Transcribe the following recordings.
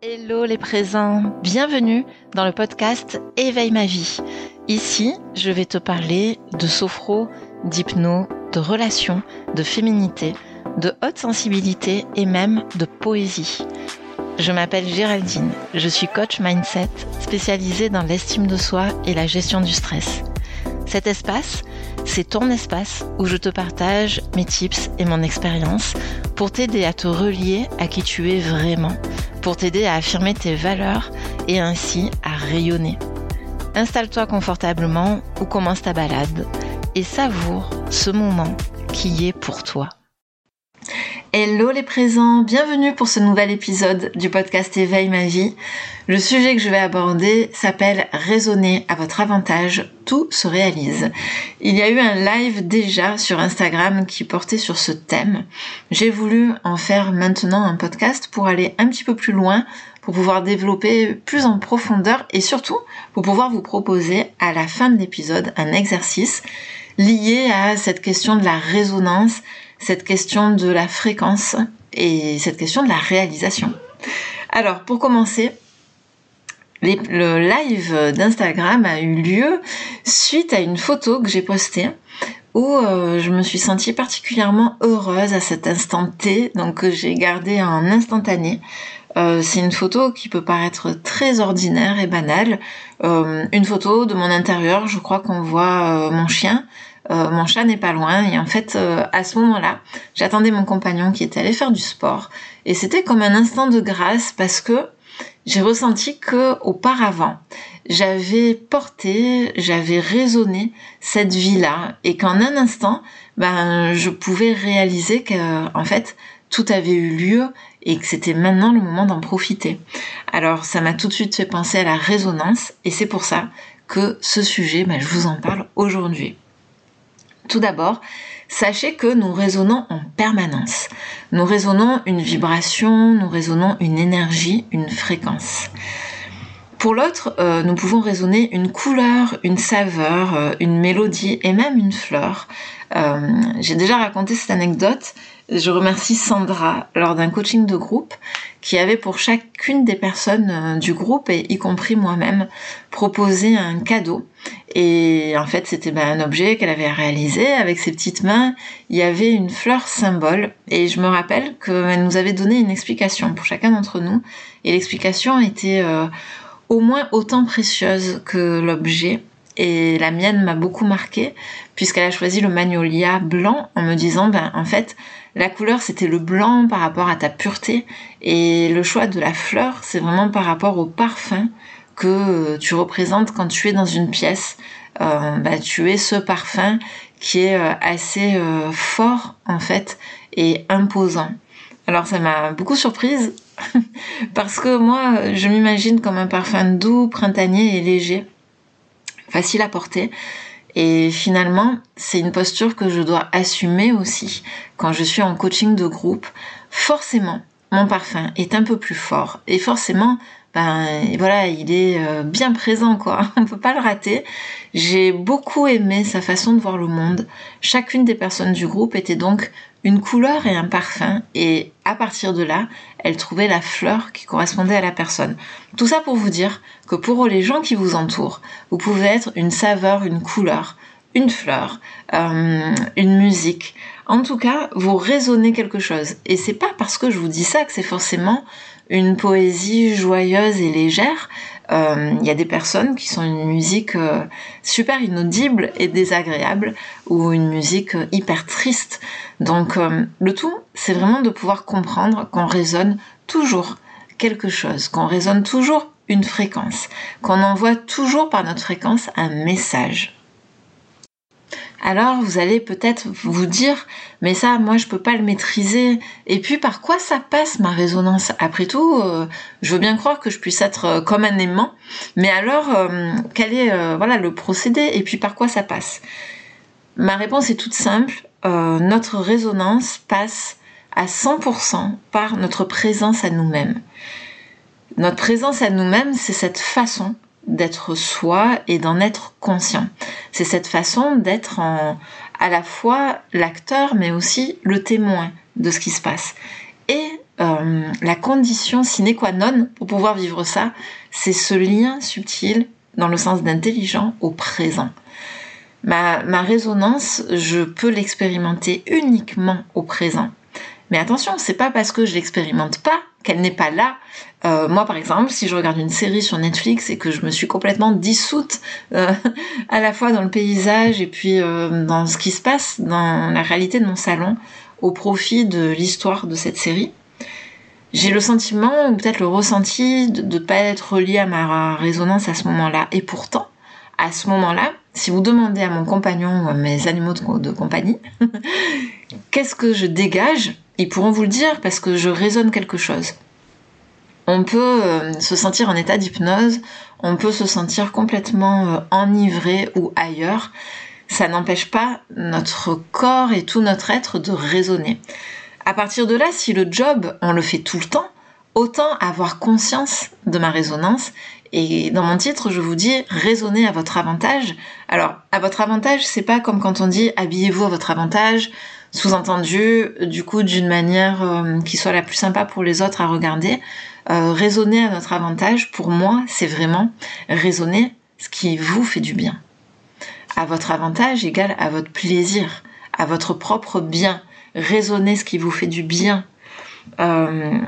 Hello les présents, bienvenue dans le podcast Éveille ma vie. Ici, je vais te parler de sophro, d'hypno, de relations, de féminité, de haute sensibilité et même de poésie. Je m'appelle Géraldine, je suis coach mindset spécialisée dans l'estime de soi et la gestion du stress. Cet espace, c'est ton espace où je te partage mes tips et mon expérience pour t'aider à te relier à qui tu es vraiment pour t'aider à affirmer tes valeurs et ainsi à rayonner. Installe-toi confortablement ou commence ta balade et savoure ce moment qui est pour toi. Hello les présents, bienvenue pour ce nouvel épisode du podcast Éveille ma vie. Le sujet que je vais aborder s'appelle Raisonner à votre avantage, tout se réalise. Il y a eu un live déjà sur Instagram qui portait sur ce thème. J'ai voulu en faire maintenant un podcast pour aller un petit peu plus loin, pour pouvoir développer plus en profondeur et surtout pour pouvoir vous proposer à la fin de l'épisode un exercice lié à cette question de la résonance cette question de la fréquence et cette question de la réalisation. Alors, pour commencer, le live d'Instagram a eu lieu suite à une photo que j'ai postée où euh, je me suis sentie particulièrement heureuse à cet instant T, donc que j'ai gardé en instantané. Euh, c'est une photo qui peut paraître très ordinaire et banale. Euh, une photo de mon intérieur, je crois qu'on voit mon chien, euh, mon chat n'est pas loin et en fait euh, à ce moment-là j'attendais mon compagnon qui était allé faire du sport et c'était comme un instant de grâce parce que j'ai ressenti que auparavant j'avais porté, j'avais raisonné cette vie-là et qu'en un instant ben je pouvais réaliser que en fait tout avait eu lieu et que c'était maintenant le moment d'en profiter. Alors ça m'a tout de suite fait penser à la résonance et c'est pour ça que ce sujet, ben, je vous en parle aujourd'hui. Tout d'abord, sachez que nous résonnons en permanence. Nous résonnons une vibration, nous résonnons une énergie, une fréquence. Pour l'autre, euh, nous pouvons résonner une couleur, une saveur, euh, une mélodie et même une fleur. Euh, j'ai déjà raconté cette anecdote. Je remercie Sandra lors d'un coaching de groupe qui avait pour chacune des personnes euh, du groupe, et y compris moi-même, proposé un cadeau. Et en fait, c'était ben, un objet qu'elle avait réalisé avec ses petites mains. Il y avait une fleur symbole. Et je me rappelle qu'elle nous avait donné une explication pour chacun d'entre nous. Et l'explication était euh, au moins autant précieuse que l'objet. Et la mienne m'a beaucoup marqué puisqu'elle a choisi le magnolia blanc en me disant, ben, en fait, la couleur, c'était le blanc par rapport à ta pureté. Et le choix de la fleur, c'est vraiment par rapport au parfum que tu représentes quand tu es dans une pièce. Euh, bah, tu es ce parfum qui est euh, assez euh, fort en fait et imposant. Alors ça m'a beaucoup surprise parce que moi je m'imagine comme un parfum doux, printanier et léger, facile à porter. Et finalement, c'est une posture que je dois assumer aussi quand je suis en coaching de groupe. Forcément, mon parfum est un peu plus fort et forcément, ben voilà, il est euh, bien présent quoi. On peut pas le rater. J'ai beaucoup aimé sa façon de voir le monde. Chacune des personnes du groupe était donc une couleur et un parfum et à partir de là, elle trouvait la fleur qui correspondait à la personne. Tout ça pour vous dire que pour les gens qui vous entourent, vous pouvez être une saveur, une couleur, une fleur, euh, une musique. En tout cas, vous résonnez quelque chose. Et c'est pas parce que je vous dis ça que c'est forcément une poésie joyeuse et légère. Il euh, y a des personnes qui sont une musique euh, super inaudible et désagréable ou une musique euh, hyper triste. Donc le tout, c'est vraiment de pouvoir comprendre qu'on résonne toujours quelque chose, qu'on résonne toujours une fréquence, qu'on envoie toujours par notre fréquence un message alors vous allez peut-être vous dire mais ça moi je peux pas le maîtriser. Et puis par quoi ça passe ma résonance? Après tout euh, je veux bien croire que je puisse être euh, comme un aimant. Mais alors euh, quel est voilà le procédé? Et puis par quoi ça passe? Ma réponse est toute simple. Notre résonance passe à 100% par notre présence à nous-mêmes. Notre présence à nous-mêmes c'est cette façon d'être soi et d'en être conscient. C'est cette façon d'être à la fois l'acteur mais aussi le témoin de ce qui se passe. Et euh, la condition sine qua non pour pouvoir vivre ça, c'est ce lien subtil dans le sens d'intelligent au présent. Ma, ma résonance, je peux l'expérimenter uniquement au présent. Mais attention, c'est pas parce que je l'expérimente pas qu'elle n'est pas là. Euh, moi, par exemple, si je regarde une série sur Netflix et que je me suis complètement dissoute euh, à la fois dans le paysage et puis euh, dans ce qui se passe dans la réalité de mon salon au profit de l'histoire de cette série, j'ai le sentiment, ou peut-être le ressenti, de ne pas être relié à ma résonance à ce moment-là. Et pourtant, à ce moment-là, si vous demandez à mon compagnon ou à mes animaux de compagnie, qu'est-ce que je dégage ils pourront vous le dire parce que je résonne quelque chose. On peut euh, se sentir en état d'hypnose, on peut se sentir complètement euh, enivré ou ailleurs. Ça n'empêche pas notre corps et tout notre être de résonner. À partir de là, si le job, on le fait tout le temps, autant avoir conscience de ma résonance. Et dans mon titre, je vous dis raisonner à votre avantage. Alors, à votre avantage, c'est pas comme quand on dit habillez-vous à votre avantage, sous-entendu, du coup, d'une manière euh, qui soit la plus sympa pour les autres à regarder. Euh, raisonner à notre avantage, pour moi, c'est vraiment raisonner ce qui vous fait du bien. À votre avantage égale à votre plaisir, à votre propre bien. Raisonner ce qui vous fait du bien. Euh,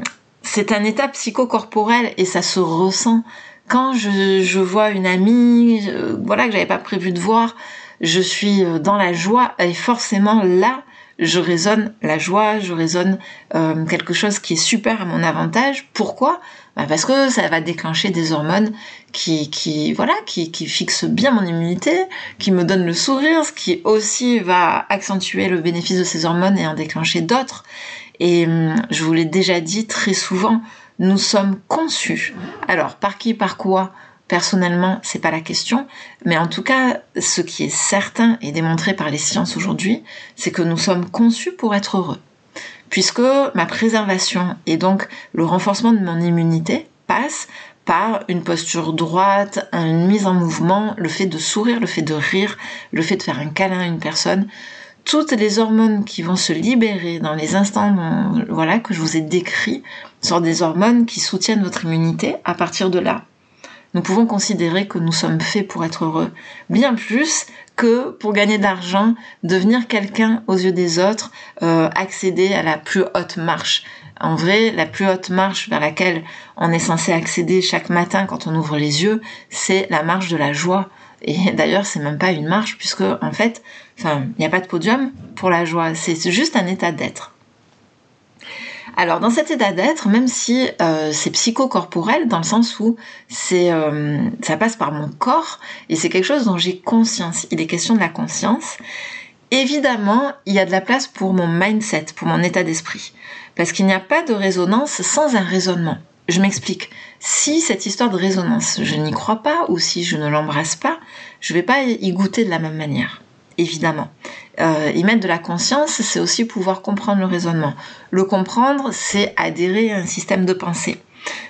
c'est un état psychocorporel et ça se ressent. Quand je, je vois une amie, voilà que j'avais pas prévu de voir, je suis dans la joie et forcément là, je raisonne la joie, je raisonne euh, quelque chose qui est super à mon avantage. Pourquoi? Bah Parce que ça va déclencher des hormones qui, qui voilà, qui, qui fixent bien mon immunité, qui me donnent le sourire, ce qui aussi va accentuer le bénéfice de ces hormones et en déclencher d'autres. Et hum, je vous l'ai déjà dit très souvent, nous sommes conçus. Alors, par qui, par quoi? Personnellement, c'est pas la question, mais en tout cas, ce qui est certain et démontré par les sciences aujourd'hui, c'est que nous sommes conçus pour être heureux. Puisque ma préservation et donc le renforcement de mon immunité passe par une posture droite, une mise en mouvement, le fait de sourire, le fait de rire, le fait de faire un câlin à une personne, toutes les hormones qui vont se libérer dans les instants voilà que je vous ai décrits sont des hormones qui soutiennent votre immunité à partir de là nous pouvons considérer que nous sommes faits pour être heureux, bien plus que pour gagner de l'argent, devenir quelqu'un aux yeux des autres, euh, accéder à la plus haute marche. En vrai, la plus haute marche vers laquelle on est censé accéder chaque matin quand on ouvre les yeux, c'est la marche de la joie. Et d'ailleurs, c'est même pas une marche puisque en fait, il n'y a pas de podium pour la joie. C'est juste un état d'être. Alors dans cet état d'être, même si euh, c'est psychocorporel dans le sens où c'est euh, ça passe par mon corps et c'est quelque chose dont j'ai conscience. Il est question de la conscience. Évidemment, il y a de la place pour mon mindset, pour mon état d'esprit, parce qu'il n'y a pas de résonance sans un raisonnement. Je m'explique. Si cette histoire de résonance, je n'y crois pas ou si je ne l'embrasse pas, je ne vais pas y goûter de la même manière évidemment. Euh, y mettre de la conscience, c'est aussi pouvoir comprendre le raisonnement. Le comprendre, c'est adhérer à un système de pensée.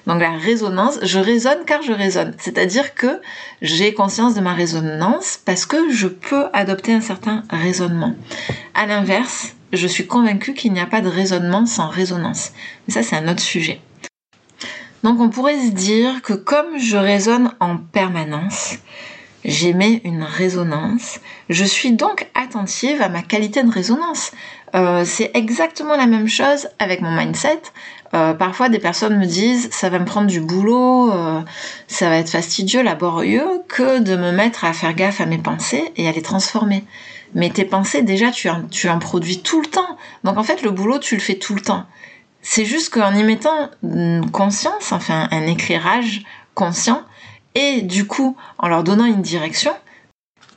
Donc la résonance, je raisonne car je raisonne. C'est-à-dire que j'ai conscience de ma résonance parce que je peux adopter un certain raisonnement. À l'inverse, je suis convaincue qu'il n'y a pas de raisonnement sans résonance. Mais ça, c'est un autre sujet. Donc on pourrait se dire que comme je raisonne en permanence, j'émets une résonance. Je suis donc attentive à ma qualité de résonance. Euh, c'est exactement la même chose avec mon mindset. Euh, parfois, des personnes me disent ça va me prendre du boulot, euh, ça va être fastidieux, laborieux, que de me mettre à faire gaffe à mes pensées et à les transformer. Mais tes pensées, déjà, tu en, tu en produis tout le temps. Donc en fait, le boulot, tu le fais tout le temps. C'est juste qu'en y mettant une conscience, enfin un éclairage conscient, et du coup, en leur donnant une direction,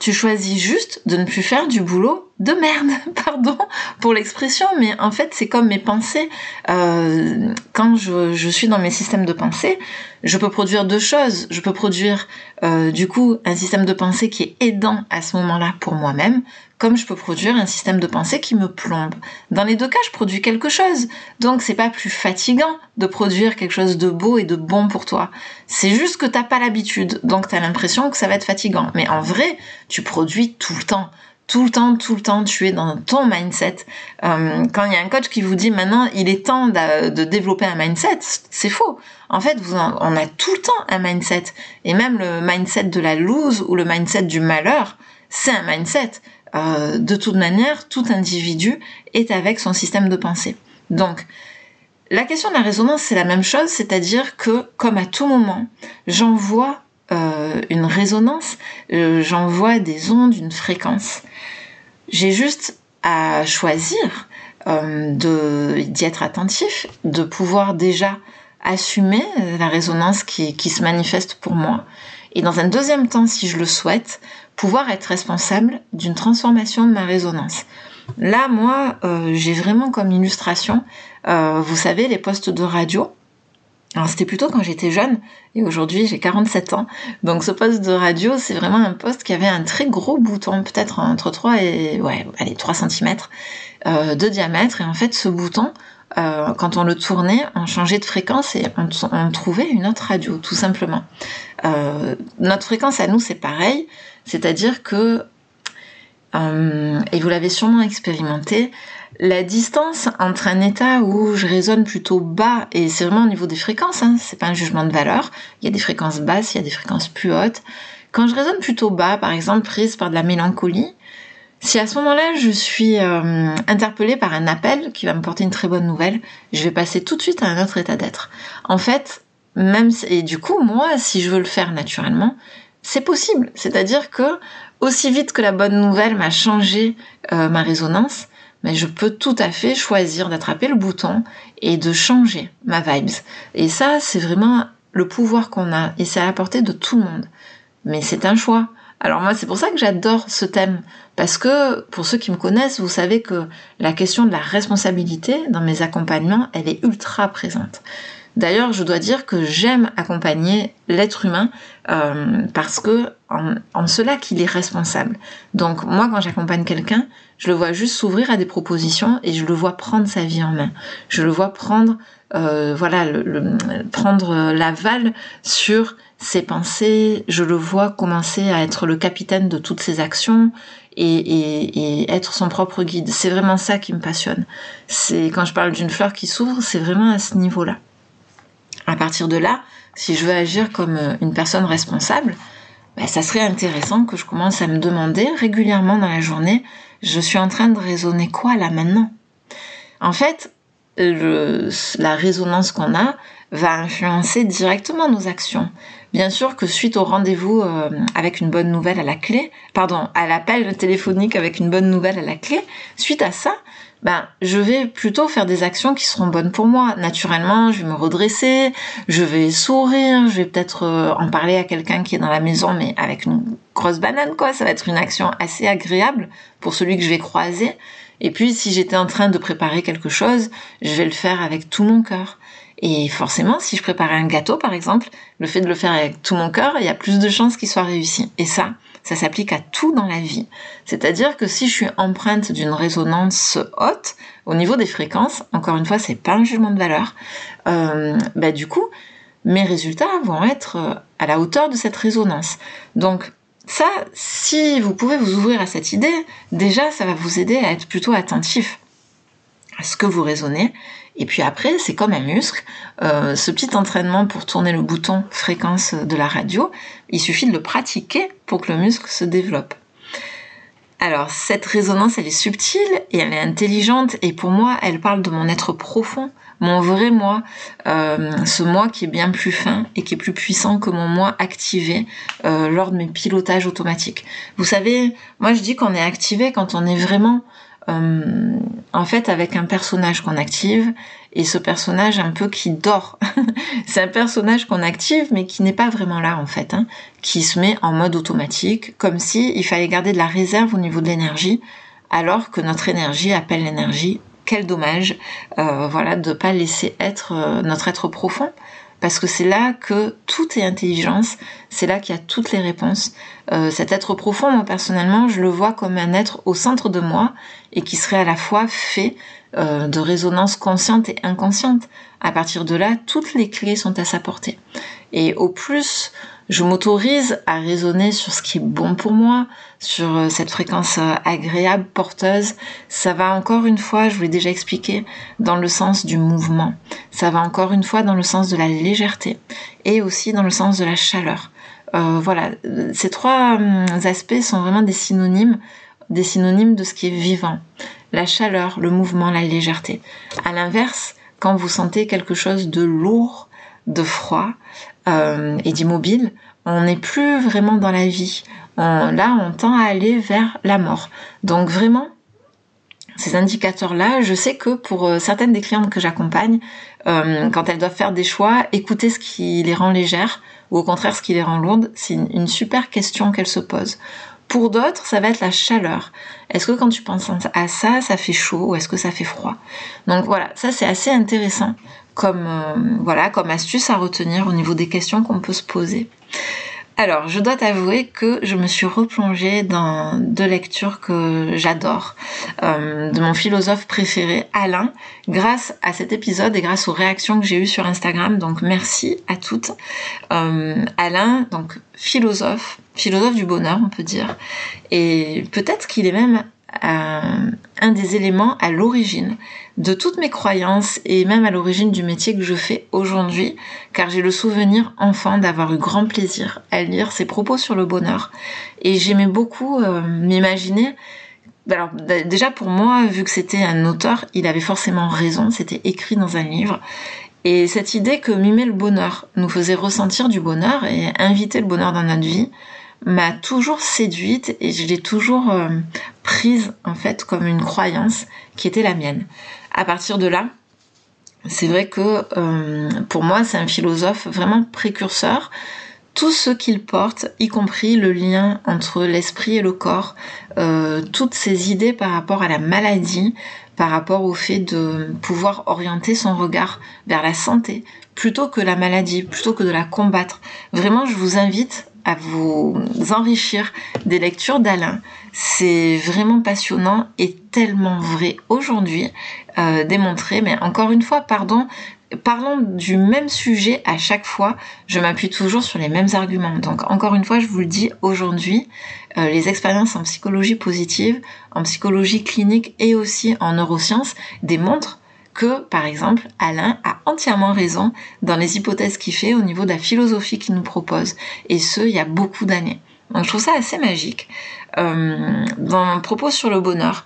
tu choisis juste de ne plus faire du boulot de merde, pardon pour l'expression, mais en fait c'est comme mes pensées. Euh, quand je, suis dans mes systèmes de pensée, je peux produire deux choses. Je peux produire euh, du coup un système de pensée qui est aidant à ce moment-là pour moi-même, comme je peux produire un système de pensée qui me plombe. Dans les deux cas, je produis quelque chose. Donc c'est pas plus fatigant de produire quelque chose de beau et de bon pour toi. C'est juste que t'as pas l'habitude, donc t'as l'impression que ça va être fatigant. Mais en vrai, tu produis tout le temps tout le temps, tout le temps, tu es dans ton mindset. Euh, quand il y a un coach qui vous dit maintenant, il est temps de, développer un mindset, c'est faux. En fait, vous on a tout le temps un mindset. Et même le mindset de la lose ou le mindset du malheur, c'est un mindset. Euh, de toute manière, tout individu est avec son système de pensée. Donc, la question de la résonance, c'est la même chose, c'est-à-dire que, comme à tout moment, j'envoie euh, une résonance, euh, j'envoie des ondes, une fréquence. J'ai juste à choisir d'y être attentif, de pouvoir déjà assumer la résonance qui se manifeste pour moi. Et dans un deuxième temps, si je le souhaite, pouvoir être responsable d'une transformation de ma résonance. Là, moi, euh, j'ai vraiment comme illustration, euh, vous savez, les postes de radio. Alors c'était plutôt quand j'étais jeune et aujourd'hui j'ai 47 ans. Donc ce poste de radio, c'est vraiment un poste qui avait un très gros bouton, peut-être entre 3 et ouais, allez, 3 cm euh, de diamètre et en fait ce bouton quand on le tournait, on changeait de fréquence et on, on trouvait une autre radio, tout simplement. notre fréquence à nous, c'est pareil, c'est-à-dire que euh, et vous l'avez sûrement expérimenté, la distance entre un état où je résonne plutôt bas, et c'est vraiment au niveau des fréquences, hein, c'est pas un jugement de valeur, il y a des fréquences basses, il y a des fréquences plus hautes. Quand je résonne plutôt bas, par exemple prise par de la mélancolie, si à ce moment-là je suis euh, interpellée par un appel qui va me porter une très bonne nouvelle, je vais passer tout de suite à un autre état d'être. En fait, même et du coup moi, si je veux le faire naturellement, c'est possible. C'est-à-dire que aussi vite que la bonne nouvelle m'a changé euh, ma résonance, mais je peux tout à fait choisir d'attraper le bouton et de changer ma vibes. Et ça, c'est vraiment le pouvoir qu'on a et c'est à la portée de tout le monde. Mais c'est un choix. Alors moi, c'est pour ça que j'adore ce thème. Parce que, pour ceux qui me connaissent, vous savez que la question de la responsabilité dans mes accompagnements, elle est ultra présente. D'ailleurs, je dois dire que j'aime accompagner l'être humain euh, parce que en, cela qu'il est responsable. Donc moi, quand j'accompagne quelqu'un, je le vois juste s'ouvrir à des propositions et je le vois prendre sa vie en main. Je le vois prendre, euh, voilà, le, prendre l'aval sur ses pensées. Je le vois commencer à être le capitaine de toutes ses actions. Et, et, et, être son propre guide. C'est vraiment ça qui me passionne. C'est quand je parle d'une fleur qui s'ouvre, c'est vraiment à ce niveau-là. À partir de là, si je veux agir comme euh, une personne responsable, ben, ça serait intéressant que je commence à me demander régulièrement dans la journée, je suis en train de raisonner quoi là maintenant? En fait, la résonance qu'on a va influencer directement nos actions. Bien sûr que suite au rendez-vous euh, avec une bonne nouvelle à la clé, pardon, à l'appel téléphonique avec une bonne nouvelle à la clé, suite à ça, ben, je vais plutôt faire des actions qui seront bonnes pour moi. Naturellement, je vais me redresser, je vais sourire, je vais peut-être euh, en parler à quelqu'un qui est dans la maison, mais avec une grosse banane, quoi. Ça va être une action assez agréable pour celui que je vais croiser. Et puis, si j'étais en train de préparer quelque chose, je vais le faire avec tout mon cœur. Et forcément, si je préparais un gâteau, par exemple, le fait de le faire avec tout mon cœur, il y a plus de chances qu'il soit réussi. Et ça, ça s'applique à tout dans la vie. C'est-à-dire que si je suis empreinte d'une résonance haute, au niveau des fréquences, encore une fois, c'est pas un jugement de valeur, euh, bah, du coup, mes résultats vont être euh, à la hauteur de cette résonance. Donc, ça, si vous pouvez vous ouvrir à cette idée, déjà, ça va vous aider à être plutôt attentif à ce que vous raisonnez et puis après, c'est comme un muscle. Euh, ce petit entraînement pour tourner le bouton fréquence de la radio, il suffit de le pratiquer pour que le muscle se développe. Alors cette résonance, elle est subtile et elle est intelligente et pour moi, elle parle de mon être profond, mon vrai moi, euh, ce moi qui est bien plus fin et qui est plus puissant que mon moi activé euh, lors de mes pilotages automatiques. Vous savez, moi je dis qu'on est activé quand on est vraiment euh, en fait avec un personnage qu'on active et ce personnage un peu qui dort. c'est un personnage qu'on active mais qui n'est pas vraiment là en fait, hein, qui se met en mode automatique comme si il fallait garder de la réserve au niveau de l'énergie alors que notre énergie appelle l'énergie. Quel dommage, euh, voilà, de pas laisser être euh, notre être profond parce que c'est là que tout est intelligence, c'est là qu'il y a toutes les réponses. Euh, cet être profond, moi personnellement, je le vois comme un être au centre de moi et qui serait à la fois fait euh, de résonance consciente et inconsciente. À partir de là, toutes les clés sont à sa portée. Et au plus je m'autorise à raisonner sur ce qui est bon pour moi, sur euh, cette fréquence euh, agréable, porteuse. Ça va encore une fois, je vous l'ai déjà expliqué, dans le sens du mouvement. Ça va encore une fois dans le sens de la légèreté et aussi dans le sens de la chaleur. Euh, voilà, ces trois hum, aspects sont vraiment des synonymes, des synonymes de ce qui est vivant. La chaleur, le mouvement, la légèreté. À l'inverse, quand vous sentez quelque chose de lourd, de froid euh, et d'immobile, on n'est plus vraiment dans la vie. là, on tend à aller vers la mort. Donc vraiment, ces indicateurs-là, je sais que pour euh, certaines des clientes que j'accompagne, euh, quand elles doivent faire des choix, écouter ce qui les rend légères ou au contraire ce qui les rend lourdes, c'est une super question qu'elles se posent. Pour d'autres, ça va être la chaleur. Est-ce que quand tu penses à ça, ça fait chaud ou est-ce que ça fait froid? Donc voilà, ça c'est assez intéressant comme euh, voilà comme astuce à retenir au niveau des questions qu'on peut se poser. Alors, je dois t'avouer que je me suis replongée dans deux lectures que j'adore, euh, de mon philosophe préféré, Alain, grâce à cet épisode et grâce aux réactions que j'ai eues sur Instagram. Donc, merci à toutes. Euh, Alain, donc philosophe, philosophe du bonheur, on peut dire. Et peut-être qu'il est même un des éléments à l'origine de toutes mes croyances et même à l'origine du métier que je fais aujourd'hui, car j'ai le souvenir enfant d'avoir eu grand plaisir à lire ses propos sur le bonheur. Et j'aimais beaucoup euh, m'imaginer alors déjà pour moi, vu que c'était un auteur, il avait forcément raison, c'était écrit dans un livre. Et cette idée que mimer le bonheur nous faisait ressentir du bonheur et inviter le bonheur dans notre vie, m'a toujours séduite et je l'ai toujours euh, prise en fait comme une croyance qui était la mienne. À partir de là, c'est vrai que euh, pour moi c'est un philosophe vraiment précurseur. Tout ce qu'il porte, y compris le lien entre l'esprit et le corps, euh, toutes ces idées par rapport à la maladie, par rapport au fait de pouvoir orienter son regard vers la santé plutôt que la maladie, plutôt que de la combattre. Vraiment, je vous invite à vous enrichir des lectures d'Alain. C'est vraiment passionnant et tellement vrai aujourd'hui, euh, démontré. Mais encore une fois, pardon, parlons du même sujet à chaque fois. Je m'appuie toujours sur les mêmes arguments. Donc encore une fois, je vous le dis aujourd'hui, euh, les expériences en psychologie positive, en psychologie clinique et aussi en neurosciences démontrent que, par exemple, Alain a entièrement raison dans les hypothèses qu'il fait au niveau de la philosophie qu'il nous propose, et ce, il y a beaucoup d'années. Donc je trouve ça assez magique. Euh, dans propos sur le bonheur,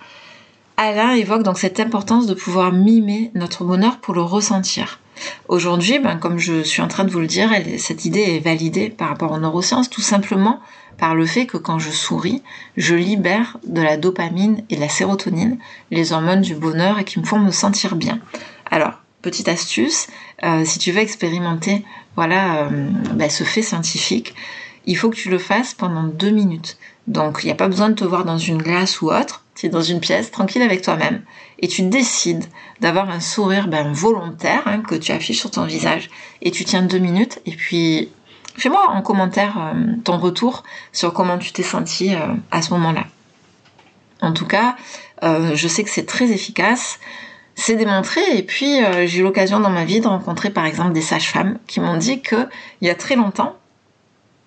Alain évoque donc cette importance de pouvoir mimer notre bonheur pour le ressentir. Aujourd'hui, ben, comme je suis en train de vous le dire, cette idée est validée par rapport aux neurosciences tout simplement par le fait que quand je souris, je libère de la dopamine et de la sérotonine, les hormones du bonheur et qui me font me sentir bien. Alors, petite astuce, euh, si tu veux expérimenter voilà euh, ben, ce fait scientifique, il faut que tu le fasses pendant deux minutes. Donc, il n'y a pas besoin de te voir dans une glace ou autre. Tu dans une pièce, tranquille avec toi-même, et tu décides d'avoir un sourire ben, volontaire hein, que tu affiches sur ton visage, et tu tiens deux minutes, et puis Fais-moi en commentaire euh, ton retour sur comment tu t'es senti euh, à ce moment-là. En tout cas, euh, je sais que c'est très efficace. C'est démontré et puis j'ai eu l'occasion dans ma vie de rencontrer par exemple des sages-femmes qui m'ont dit que il y a très longtemps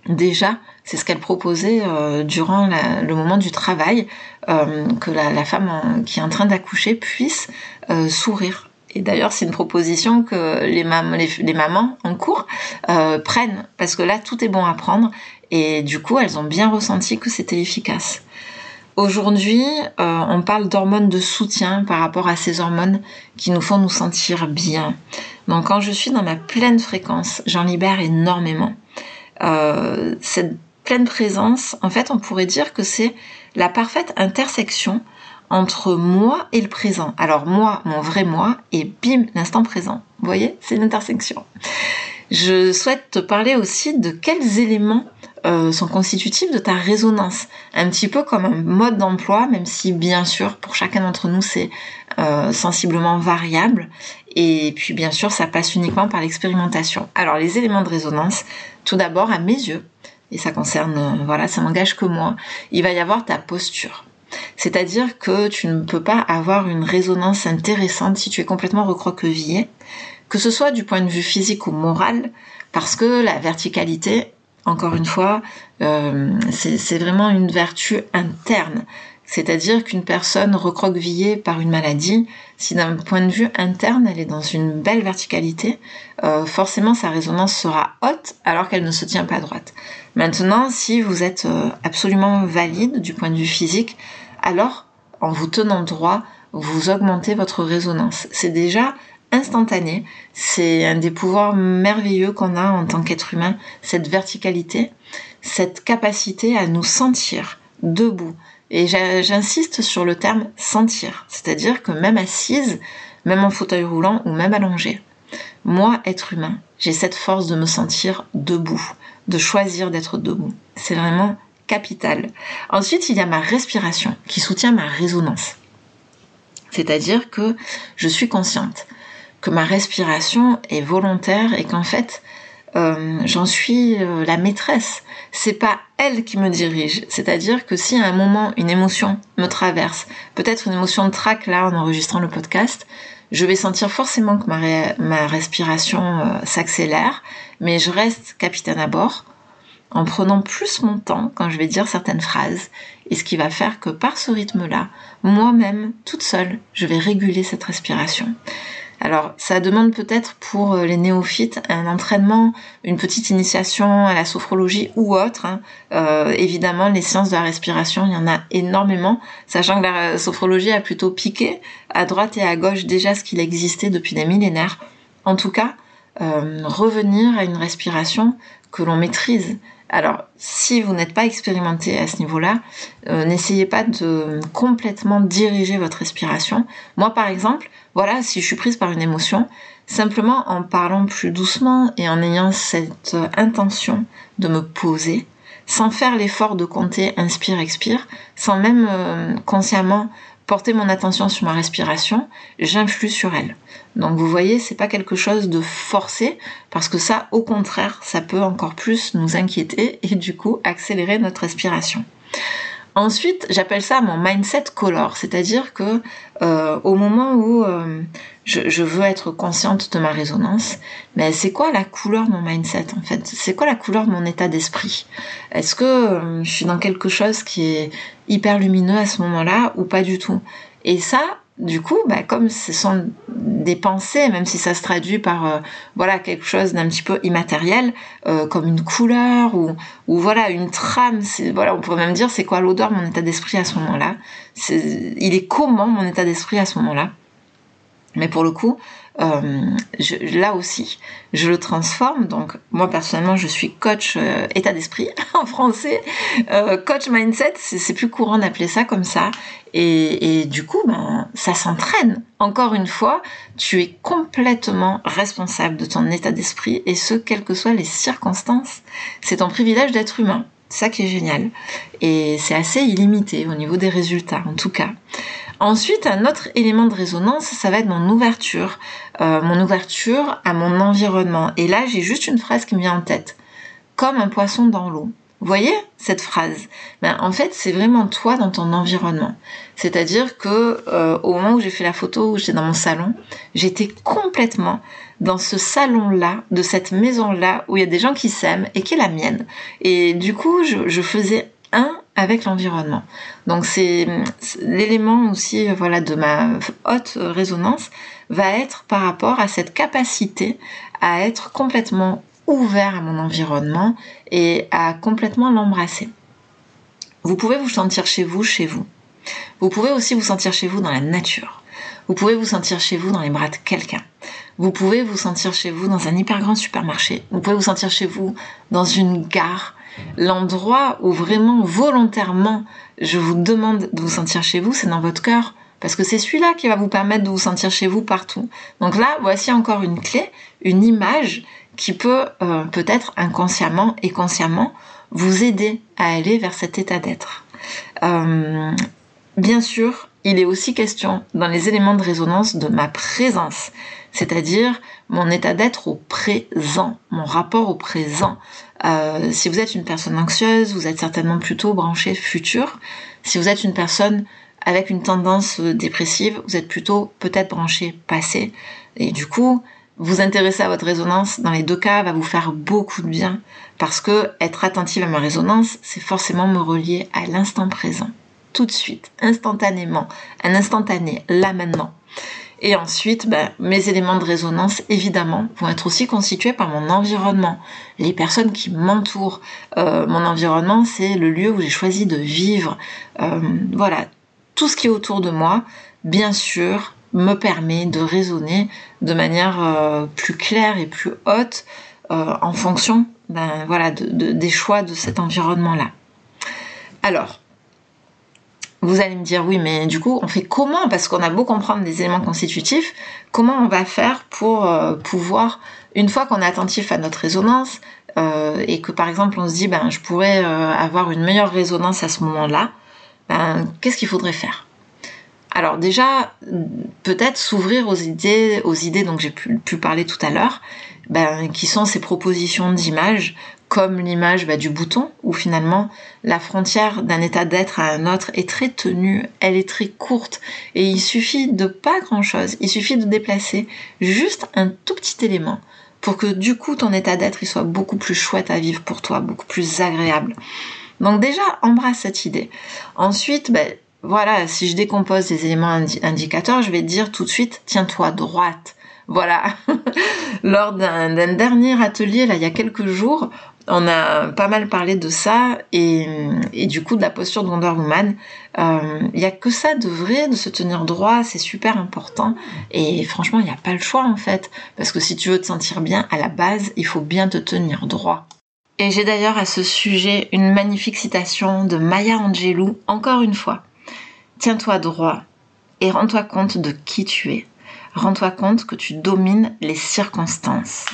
déjà c'est ce qu'elles proposaient durant le moment du travail que la, femme qui est en train d'accoucher puisse sourire et d'ailleurs, c'est une proposition que les, mamans en cours euh, prennent, parce que là, tout est bon à prendre, et du coup, elles ont bien ressenti que c'était efficace. Aujourd'hui, euh, on parle d'hormones de soutien par rapport à ces hormones qui nous font nous sentir bien. Donc quand je suis dans ma pleine fréquence, j'en libère énormément. Euh, cette pleine présence, en fait, on pourrait dire que c'est la parfaite intersection entre moi et le présent. Alors moi, mon vrai moi, et bim, l'instant présent. Vous voyez, c'est une intersection. Je souhaite te parler aussi de quels éléments euh, sont constitutifs de ta résonance. Un petit peu comme un mode d'emploi, même si bien sûr pour chacun d'entre nous c'est euh, sensiblement variable. Et puis bien sûr ça passe uniquement par l'expérimentation. Alors les éléments de résonance, tout d'abord à mes yeux, et ça concerne, euh, voilà, ça n'engage que moi, il va y avoir ta posture. C'est-à-dire que tu ne peux pas avoir une résonance intéressante si tu es complètement recroquevillé, que ce soit du point de vue physique ou moral, parce que la verticalité, encore une fois, euh, c'est vraiment une vertu interne. C'est-à-dire qu'une personne recroquevillée par une maladie, si d'un point de vue interne, elle est dans une belle verticalité, euh, forcément sa résonance sera haute alors qu'elle ne se tient pas droite. Maintenant, si vous êtes euh, absolument valide du point de vue physique, alors en vous tenant droit, vous augmentez votre résonance. C'est déjà instantané. C'est un des pouvoirs merveilleux qu'on a en tant qu'être humain, cette verticalité, cette capacité à nous sentir debout, et j'insiste sur le terme sentir, c'est-à-dire que même assise, même en fauteuil roulant ou même allongée, moi, être humain, j'ai cette force de me sentir debout, de choisir d'être debout. C'est vraiment Ensuite, il y a ma respiration qui soutient ma résonance. C'est-à-dire que je suis consciente que ma respiration est volontaire et qu'en fait, euh, j'en suis euh, la maîtresse. C'est pas elle qui me dirige. C'est-à-dire que si à un moment une émotion me traverse, peut-être une émotion de trac là en enregistrant le podcast, je vais sentir forcément que ma, ma respiration euh, s'accélère, mais je reste capitaine à bord en prenant plus mon temps quand je vais dire certaines phrases, et ce qui va faire que par ce rythme-là, moi-même, toute seule, je vais réguler cette respiration. Alors, ça demande peut-être pour euh, les néophytes un entraînement, une petite initiation à la sophrologie ou autre. Hein. Euh, évidemment, les sciences de la respiration, il y en a énormément, sachant que la sophrologie a plutôt piqué à droite et à gauche déjà ce qu'il existait depuis des millénaires. En tout cas, euh, revenir à une respiration que l'on maîtrise. Alors, si vous n'êtes pas expérimenté à ce niveau-là, n'essayez pas de complètement diriger votre respiration. Moi, par exemple, voilà, si je suis prise par une émotion, simplement en parlant plus doucement et en ayant cette intention de me poser, sans faire l'effort de compter inspire, expire, sans même euh, consciemment porter mon attention sur ma respiration, j'influe sur elle. Donc vous voyez, c'est pas quelque chose de forcé parce que ça, au contraire, ça peut encore plus nous inquiéter et du coup accélérer notre respiration. Ensuite, j'appelle ça mon mindset color, c'est-à-dire que euh, au moment où euh, je, veux être consciente de ma résonance, mais c'est quoi la couleur de mon mindset en fait? C'est quoi la couleur de mon état d'esprit? Est-ce que euh, je suis dans quelque chose qui est hyper lumineux à ce moment-là ou pas du tout? Et ça, du coup, bah, comme ce sont des pensées, même si ça se traduit par euh, voilà quelque chose d'un petit peu immatériel, euh, comme une couleur ou, voilà une trame, voilà on pourrait même dire c'est quoi l'odeur, mon état d'esprit à ce moment-là? Il est comment mon état d'esprit à ce moment-là? Mais pour le coup, euh, là aussi, je le transforme. Donc, moi personnellement, je suis coach euh, état d'esprit en français. Euh, coach mindset, c'est plus courant d'appeler ça comme ça. Et, et du coup, ben, ça s'entraîne. Encore une fois, tu es complètement responsable de ton état d'esprit et ce, quelles que soient les circonstances. C'est ton privilège d'être humain. C'est ça qui est génial. Et c'est assez illimité au niveau des résultats, en tout cas. Ensuite, un autre élément de résonance, ça va être mon ouverture, euh, mon ouverture à mon environnement. Et là, j'ai juste une phrase qui me vient en tête, comme un poisson dans l'eau. Vous voyez cette phrase? Ben, En fait, c'est vraiment toi dans ton environnement. C'est-à-dire que euh, au moment où j'ai fait la photo, où j'étais dans mon salon, j'étais complètement dans ce salon-là, de cette maison-là, où il y a des gens qui s'aiment et qui est la mienne. Et du coup, je, je faisais un avec l'environnement. Donc c'est l'élément aussi voilà de ma haute résonance va être par rapport à cette capacité à être complètement ouvert à mon environnement et à complètement l'embrasser. Vous pouvez vous sentir chez vous, chez vous. Vous pouvez aussi vous sentir chez vous dans la nature. Vous pouvez vous sentir chez vous dans les bras de quelqu'un. Vous pouvez vous sentir chez vous dans un hyper grand supermarché. Vous pouvez vous sentir chez vous dans une gare l'endroit où vraiment volontairement je vous demande de vous sentir chez vous, c'est dans votre cœur. Parce que c'est celui-là qui va vous permettre de vous sentir chez vous partout. Donc là, voici encore une clé, une image qui peut euh, peut-être inconsciemment et consciemment vous aider à aller vers cet état d'être. Euh, bien sûr, il est aussi question dans les éléments de résonance de ma présence, c'est-à-dire mon état d'être au présent, mon rapport au présent. Euh, si vous êtes une personne anxieuse, vous êtes certainement plutôt branché futur. Si vous êtes une personne avec une tendance dépressive, vous êtes plutôt peut-être branché passé. Et du coup, vous intéresser à votre résonance, dans les deux cas, va vous faire beaucoup de bien parce que être attentive à ma résonance, c'est forcément me relier à l'instant présent, tout de suite, instantanément, un instantané, là maintenant. Et ensuite, ben, mes éléments de résonance, évidemment, vont être aussi constitués par mon environnement, les personnes qui m'entourent. Euh, mon environnement, c'est le lieu où j'ai choisi de vivre. Euh, voilà, tout ce qui est autour de moi, bien sûr, me permet de raisonner de manière euh, plus claire et plus haute euh, en fonction ben, voilà, des choix de cet environnement-là. Alors, vous allez me dire oui, mais du coup, on fait comment? Parce qu'on a beau comprendre des éléments constitutifs, comment on va faire pour euh, pouvoir, une fois qu'on est attentif à notre résonance, et que par exemple on se dit, ben, je pourrais avoir une meilleure résonance à ce moment-là, ben, qu'est-ce qu'il faudrait faire? Alors déjà, peut-être s'ouvrir aux idées, aux idées dont j'ai pu, parler tout à l'heure, ben, qui sont ces propositions d'images, comme l'image ben, du bouton, où finalement la frontière d'un état d'être à un autre est très tenue, elle est très courte, et il suffit de pas grand-chose, il suffit de déplacer juste un tout petit élément pour que du coup ton état d'être soit beaucoup plus chouette à vivre pour toi, beaucoup plus agréable. Donc déjà, embrasse cette idée. Ensuite, ben, voilà, si je décompose les éléments indicateurs, je vais dire tout de suite, tiens-toi droite. Voilà. Lors d'un dernier atelier, là, il y a quelques jours, on a pas mal parlé de ça et, du coup de la posture de Wonder Woman. Euh, il n'y a que ça de vrai, de se tenir droit, c'est super important. Et franchement, il n'y a pas le choix en fait. Parce que si tu veux te sentir bien, à la base, il faut bien te tenir droit. Et j'ai d'ailleurs à ce sujet une magnifique citation de Maya Angelou, encore une fois. Tiens-toi droit et rends-toi compte de qui tu es. Rends-toi compte que tu domines les circonstances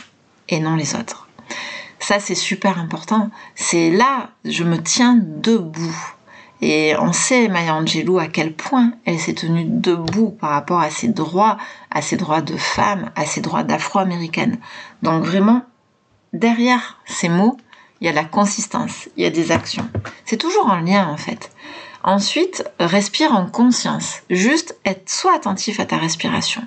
et non les autres. Ça, c'est super important. C'est là, je me tiens debout. Et on sait, Maya Angelou, à quel point elle s'est tenue debout par rapport à ses droits, à ses droits de femme, à ses droits d'afro-américaine. Donc vraiment, derrière ces mots, il y a la consistance, il y a des actions. C'est toujours en lien, en fait. Ensuite, respire en conscience. Juste être soit attentif à ta respiration.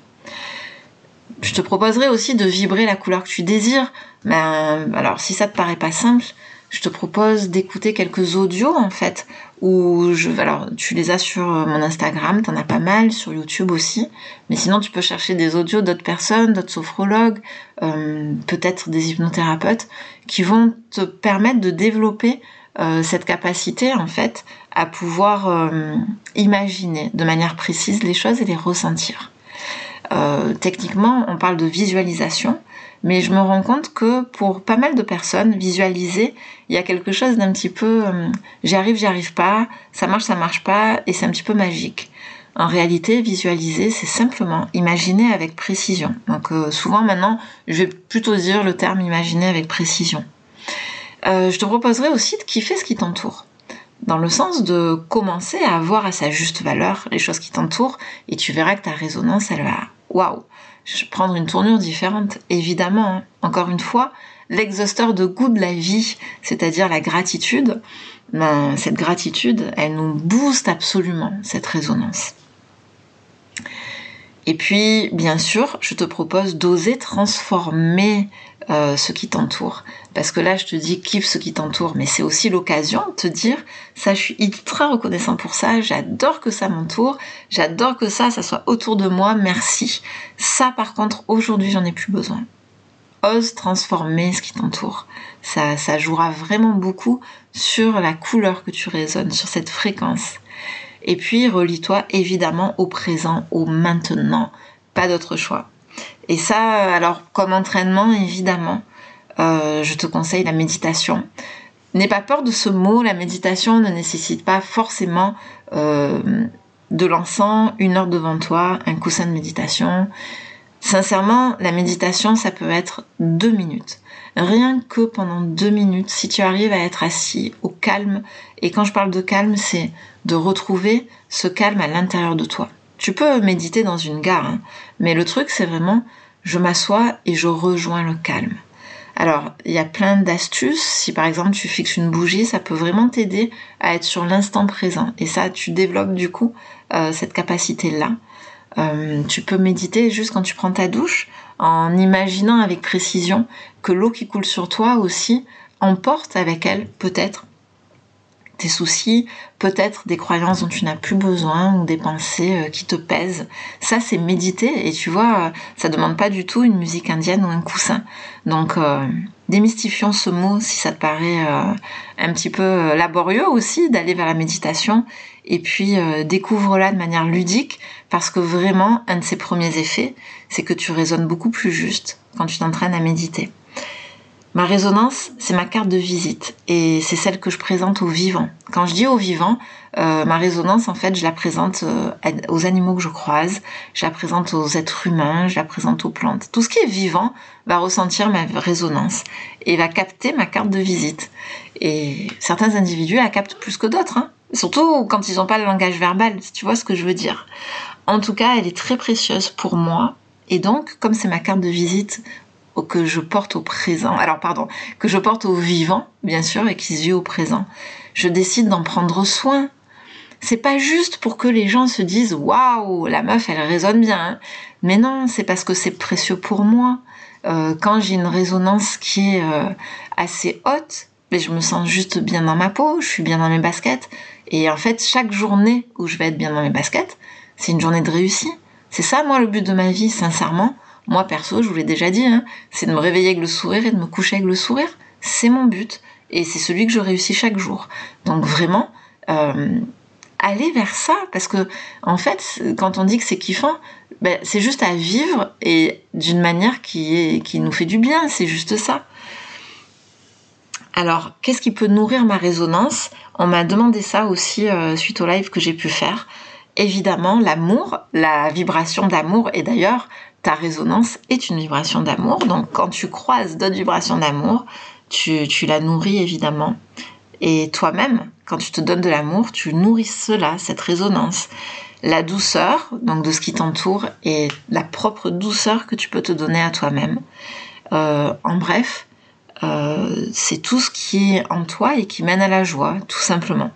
Je te proposerai aussi de vibrer la couleur que tu désires. Ben, alors, si ça te paraît pas simple, je te propose d'écouter quelques audios en fait où je alors tu les as sur mon Instagram, t'en as pas mal sur YouTube aussi, mais sinon tu peux chercher des audios d'autres personnes, d'autres sophrologues, euh, peut-être des hypnothérapeutes qui vont te permettre de développer euh, cette capacité en fait à pouvoir euh, imaginer de manière précise les choses et les ressentir. Euh, techniquement, on parle de visualisation, mais je me rends compte que pour pas mal de personnes, visualiser, il y a quelque chose d'un petit peu j'y arrive, j'y arrive pas, ça marche, ça marche pas, et c'est un petit peu magique. En réalité, visualiser, c'est simplement imaginer avec précision. Donc souvent maintenant, je vais plutôt dire le terme imaginer avec précision. Euh, je te proposerai aussi de kiffer ce qui t'entoure. Dans le sens de commencer à voir à sa juste valeur les choses qui t'entourent et tu verras que ta résonance, elle va, waouh, prendre une tournure différente. Évidemment, hein. encore une fois, l'exhausteur de goût de la vie, c'est-à-dire la gratitude, ben, cette gratitude, elle nous booste absolument cette résonance. Et puis, bien sûr, je te propose d'oser transformer euh, ce qui t'entoure. Parce que là, je te dis kiffe ce qui t'entoure, mais c'est aussi l'occasion de te dire, ça, je suis ultra reconnaissant pour ça, j'adore que ça m'entoure, j'adore que ça, ça soit autour de moi, merci. Ça, par contre, aujourd'hui, j'en ai plus besoin. Ose transformer ce qui t'entoure. Ça, ça jouera vraiment beaucoup sur la couleur que tu résonnes, sur cette fréquence. Et puis, relie-toi évidemment au présent, au maintenant. Pas d'autre choix. Et ça, alors comme entraînement, évidemment, euh, je te conseille la méditation. N'aie pas peur de ce mot, la méditation ne nécessite pas forcément euh, de l'encens, une heure devant toi, un coussin de méditation. Sincèrement, la méditation, ça peut être deux minutes. Rien que pendant deux minutes, si tu arrives à être assis au calme, et quand je parle de calme, c'est de retrouver ce calme à l'intérieur de toi. Tu peux méditer dans une gare, hein, mais le truc c'est vraiment je m'assois et je rejoins le calme. Alors, il y a plein d'astuces. Si par exemple tu fixes une bougie, ça peut vraiment t'aider à être sur l'instant présent. Et ça, tu développes du coup euh, cette capacité-là. Euh, tu peux méditer juste quand tu prends ta douche, en imaginant avec précision que l'eau qui coule sur toi aussi emporte avec elle peut-être tes soucis, peut-être des croyances dont tu n'as plus besoin ou des pensées euh, qui te pèsent. Ça, c'est méditer et tu vois, ça demande pas du tout une musique indienne ou un coussin. Donc, euh, démystifions ce mot si ça te paraît euh, un petit peu laborieux aussi d'aller vers la méditation et puis découvre-la de manière ludique parce que vraiment, un de ses premiers effets, c'est que tu résonnes beaucoup plus juste quand tu t'entraînes à méditer. Ma résonance, c'est ma carte de visite et c'est celle que je présente aux vivants. Quand je dis aux vivants, euh, ma résonance, en fait, je la présente euh, aux animaux que je croise, je la présente aux êtres humains, je la présente aux plantes. Tout ce qui est vivant va ressentir ma résonance et va capter ma carte de visite. Et certains individus la captent plus que d'autres, hein. surtout quand ils n'ont pas le langage verbal, si tu vois ce que je veux dire. En tout cas, elle est très précieuse pour moi et donc, comme c'est ma carte de visite que je porte au présent, alors pardon, que je porte au vivant, bien sûr, et qui se vit au présent, je décide d'en prendre soin. C'est pas juste pour que les gens se disent waouh, la meuf elle résonne bien. Hein. Mais non, c'est parce que c'est précieux pour moi. Euh, quand j'ai une résonance qui est euh, assez haute, mais je me sens juste bien dans ma peau, je suis bien dans mes baskets. Et en fait, chaque journée où je vais être bien dans mes baskets, c'est une journée de réussite. C'est ça, moi, le but de ma vie, sincèrement. Moi, perso, je vous l'ai déjà dit, hein, c'est de me réveiller avec le sourire et de me coucher avec le sourire. C'est mon but. Et c'est celui que je réussis chaque jour. Donc vraiment, euh, aller vers ça, parce que en fait, quand on dit que c'est kiffant, ben, c'est juste à vivre et d'une manière qui, nous fait du bien, c'est juste ça. Alors, qu'est-ce qui peut nourrir ma résonance? On m'a demandé ça aussi euh, suite au live que j'ai pu faire. Évidemment, l'amour, la vibration d'amour, et d'ailleurs, ta résonance est une vibration d'amour. Donc quand tu croises d'autres vibrations d'amour, tu, la nourris évidemment. Et toi-même, quand tu te donnes de l'amour, tu nourris cela, cette résonance. La douceur, donc de ce qui t'entoure, et la propre douceur que tu peux te donner à toi-même. Euh, en bref, euh, c'est tout ce qui est en toi et qui mène à la joie, tout simplement.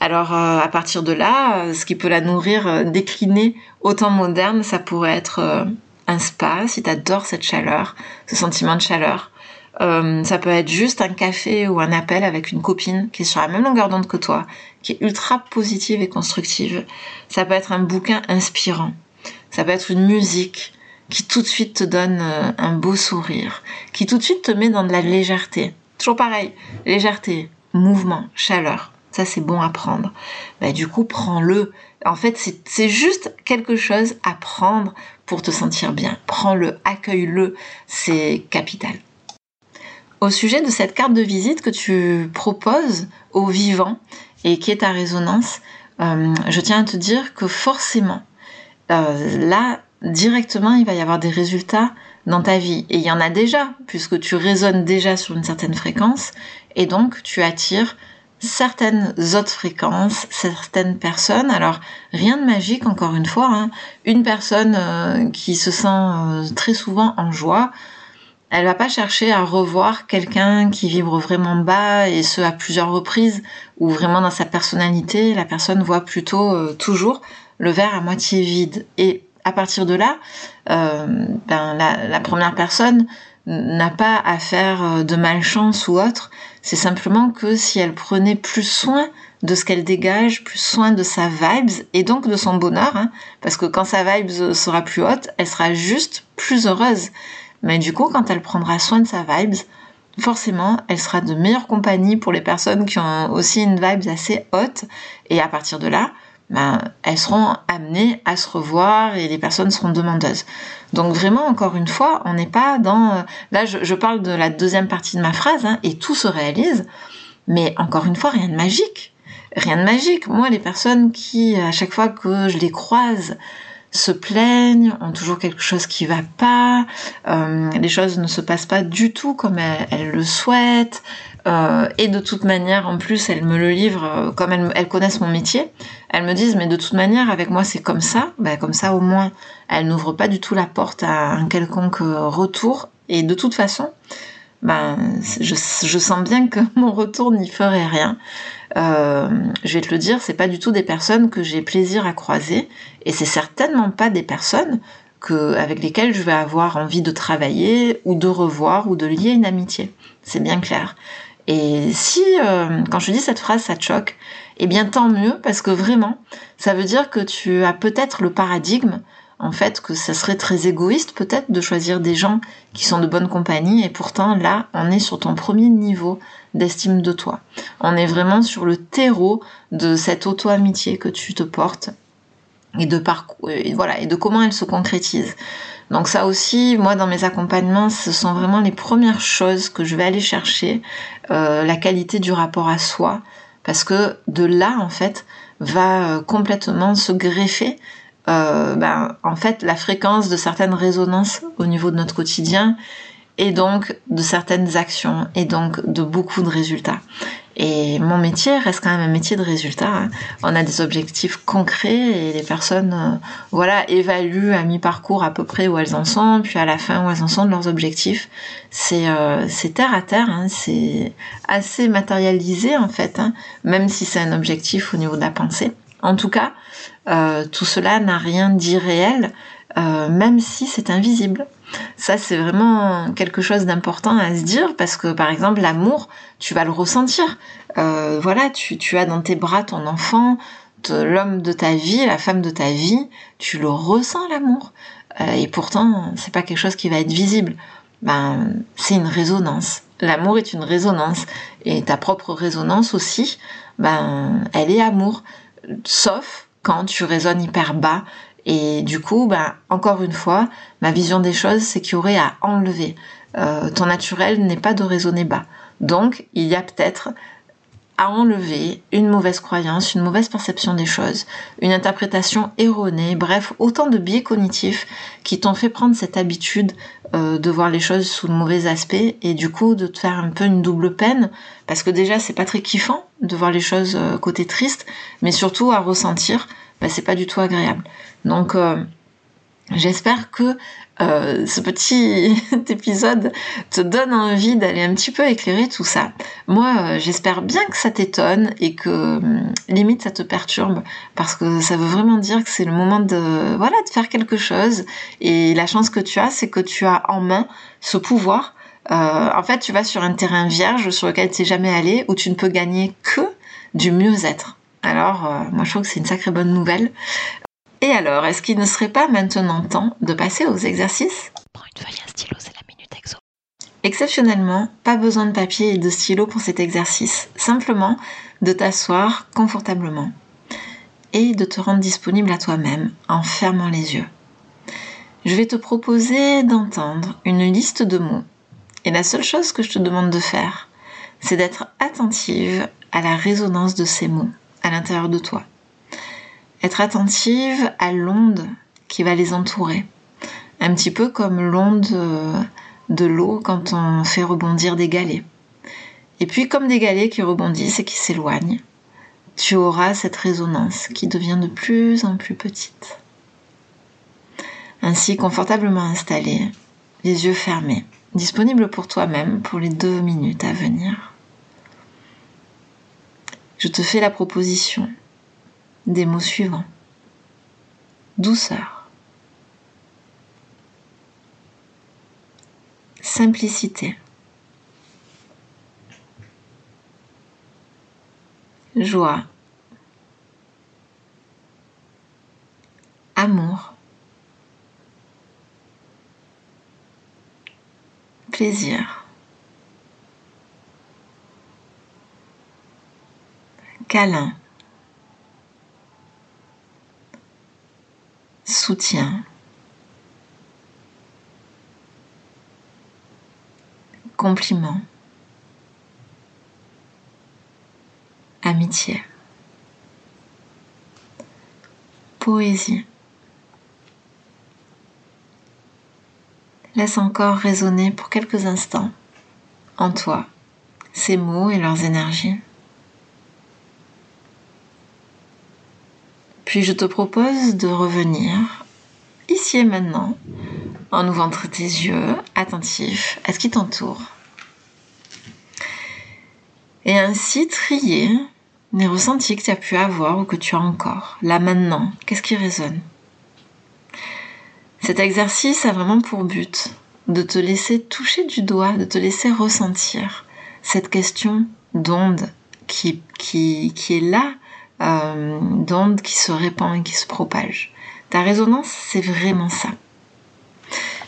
Alors euh, à partir de là, euh, ce qui peut la nourrir euh, décliné au temps moderne, ça pourrait être un spa, si tu adores cette chaleur, ce sentiment de chaleur. ça peut être juste un café ou un appel avec une copine qui est sur la même longueur d'onde que toi, qui est ultra positive et constructive. Ça peut être un bouquin inspirant. Ça peut être une musique qui tout de suite te donne un beau sourire, qui tout de suite te met dans de la légèreté. Toujours pareil, légèreté, mouvement, chaleur c'est bon à prendre. Bah, du coup, prends-le. En fait, c'est juste quelque chose à prendre pour te sentir bien. Prends-le, accueille-le, c'est capital. Au sujet de cette carte de visite que tu proposes aux vivants et qui est ta résonance, euh, je tiens à te dire que forcément, euh, là, directement, il va y avoir des résultats dans ta vie. Et il y en a déjà, puisque tu résonnes déjà sur une certaine fréquence, et donc tu attires certaines autres fréquences, certaines personnes. Alors rien de magique encore une fois. Hein. Une personne euh, qui se sent euh, très souvent en joie, elle va pas chercher à revoir quelqu'un qui vibre vraiment bas et ce à plusieurs reprises ou vraiment dans sa personnalité. La personne voit plutôt euh, toujours le verre à moitié vide. Et à partir de là, ben, la, la première personne n'a pas à faire de malchance ou autre, c'est simplement que si elle prenait plus soin de ce qu'elle dégage, plus soin de sa vibes et donc de son bonheur, hein, parce que quand sa vibes sera plus haute, elle sera juste plus heureuse. Mais du coup, quand elle prendra soin de sa vibes, forcément, elle sera de meilleure compagnie pour les personnes qui ont aussi une vibes assez haute. Et à partir de là, ben, elles seront amenées à se revoir et les personnes seront demandeuses. Donc vraiment, encore une fois, on n'est pas dans... Euh, là, je, parle de la deuxième partie de ma phrase, hein, et tout se réalise, mais encore une fois, rien de magique. Rien de magique. Moi, les personnes qui, à chaque fois que je les croise, se plaignent, ont toujours quelque chose qui va pas, euh, les choses ne se passent pas du tout comme elles le souhaitent, euh, et de toute manière, en plus, elles me le livrent euh, comme elles, connaissent mon métier. Elles me disent, mais de toute manière, avec moi, c'est comme ça. Ben, comme ça, au moins, elles n'ouvrent pas du tout la porte à un quelconque euh, retour. Et de toute façon, ben, je, sens bien que mon retour n'y ferait rien. je vais te le dire, c'est pas du tout des personnes que j'ai plaisir à croiser, et c'est certainement pas des personnes que, avec lesquels je vais avoir envie de travailler ou de revoir ou de lier une amitié. C'est bien clair. Et si, euh, quand je dis cette phrase, ça te choque, eh bien tant mieux, parce que vraiment, ça veut dire que tu as peut-être le paradigme, en fait, que ça serait très égoïste peut-être de choisir des gens qui sont de bonne compagnie, et pourtant là, on est sur ton premier niveau d'estime de toi. On est vraiment sur le terreau de cette auto-amitié que tu te portes et de parcours, voilà, et de comment elle se concrétise. Donc ça aussi, moi dans mes accompagnements, ce sont vraiment les premières choses que je vais aller chercher, euh, la qualité du rapport à soi, parce que de là en fait va euh, complètement se greffer euh, ben, en fait la fréquence de certaines résonances au niveau de notre quotidien et donc de certaines actions et donc de beaucoup de résultats. Et mon métier reste quand même un métier de résultats. Hein. On a des objectifs concrets et les personnes, euh, voilà, évaluent à mi-parcours à peu près où elles en sont, puis à la fin où elles en sont de leurs objectifs. C'est euh, terre à terre, hein. c'est assez matérialisé en fait, hein, même si c'est un objectif au niveau de la pensée. En tout cas, euh, tout cela n'a rien d'irréel, même si c'est invisible. Ça, c'est vraiment quelque chose d'important à se dire parce que, par exemple, l'amour, tu vas le ressentir. Euh, voilà, tu, as dans tes bras ton enfant, l'homme de ta vie, la femme de ta vie, tu le ressens l'amour. Euh, et pourtant, c'est pas quelque chose qui va être visible. Ben, c'est une résonance. L'amour est une résonance et ta propre résonance aussi, ben, elle est amour. Sauf quand tu résonnes hyper bas et du coup, ben, encore une fois, ma vision des choses, c'est qu'il y aurait à enlever. Euh, ton naturel n'est pas de raisonner bas. Donc, il y a peut-être à enlever une mauvaise croyance, une mauvaise perception des choses, une interprétation erronée, bref, autant de biais cognitifs qui t'ont fait prendre cette habitude euh, de voir les choses sous le mauvais aspect et du coup de te faire un peu une double peine parce que déjà c'est pas très kiffant de voir les choses euh, côté triste, mais surtout à ressentir, bah, c'est pas du tout agréable. Donc euh, J'espère que euh, ce petit épisode te donne envie d'aller un petit peu éclairer tout ça. Moi, euh, j'espère bien que ça t'étonne et que limite ça te perturbe parce que ça veut vraiment dire que c'est le moment de voilà de faire quelque chose. Et la chance que tu as, c'est que tu as en main ce pouvoir. en fait, tu vas sur un terrain vierge sur lequel tu n'es jamais allé où tu ne peux gagner que du mieux-être. Alors, moi, je trouve que c'est une sacrée bonne nouvelle. Et alors, est-ce qu'il ne serait pas maintenant temps de passer aux exercices? Prends une feuille, un stylo, c'est la minute exo. Exceptionnellement, pas besoin de papier et de stylo pour cet exercice. Simplement de t'asseoir confortablement et de te rendre disponible à toi-même en fermant les yeux. Je vais te proposer d'entendre une liste de mots. Et la seule chose que je te demande de faire, c'est d'être attentive à la résonance de ces mots à l'intérieur de toi être attentive à l'onde qui va les entourer. Un petit peu comme l'onde euh, de l'eau quand on fait rebondir des galets. Et puis comme des galets qui rebondissent et qui s'éloignent, tu auras cette résonance qui devient de plus en plus petite. Ainsi confortablement installé, les yeux fermés, disponible pour toi-même pour les deux minutes à venir. Je te fais la proposition des mots suivants. Douceur. Simplicité. Joie. Amour. Plaisir. Câlin. Soutien, compliment, amitié, poésie. Laisse encore résonner pour quelques instants en toi ces mots et leurs énergies. Puis je te propose de revenir ici et maintenant en ouvrant tes yeux attentifs à ce qui t'entoure. Et ainsi trier les ressentis que tu as pu avoir ou que tu as encore. Là maintenant, qu'est-ce qui résonne? Cet exercice a vraiment pour but de te laisser toucher du doigt, de te laisser ressentir cette question d'onde qui, qui, qui est là, euh, d'onde qui se répand et qui se propage. Ta résonance, c'est vraiment ça.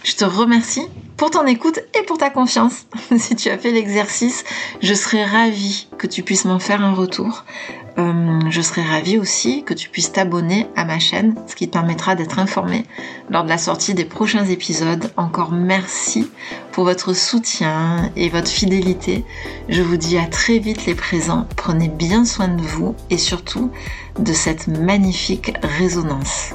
Je te remercie pour ton écoute et pour ta confiance. si tu as fait l'exercice, je serais ravie que tu puisses m'en faire un retour. Euh, je serais ravie aussi que tu puisses t'abonner à ma chaîne, ce qui te permettra d'être informé lors de la sortie des prochains épisodes. Encore merci pour votre soutien et votre fidélité. Je vous dis à très vite les présents. Prenez bien soin de vous et surtout de cette magnifique résonance.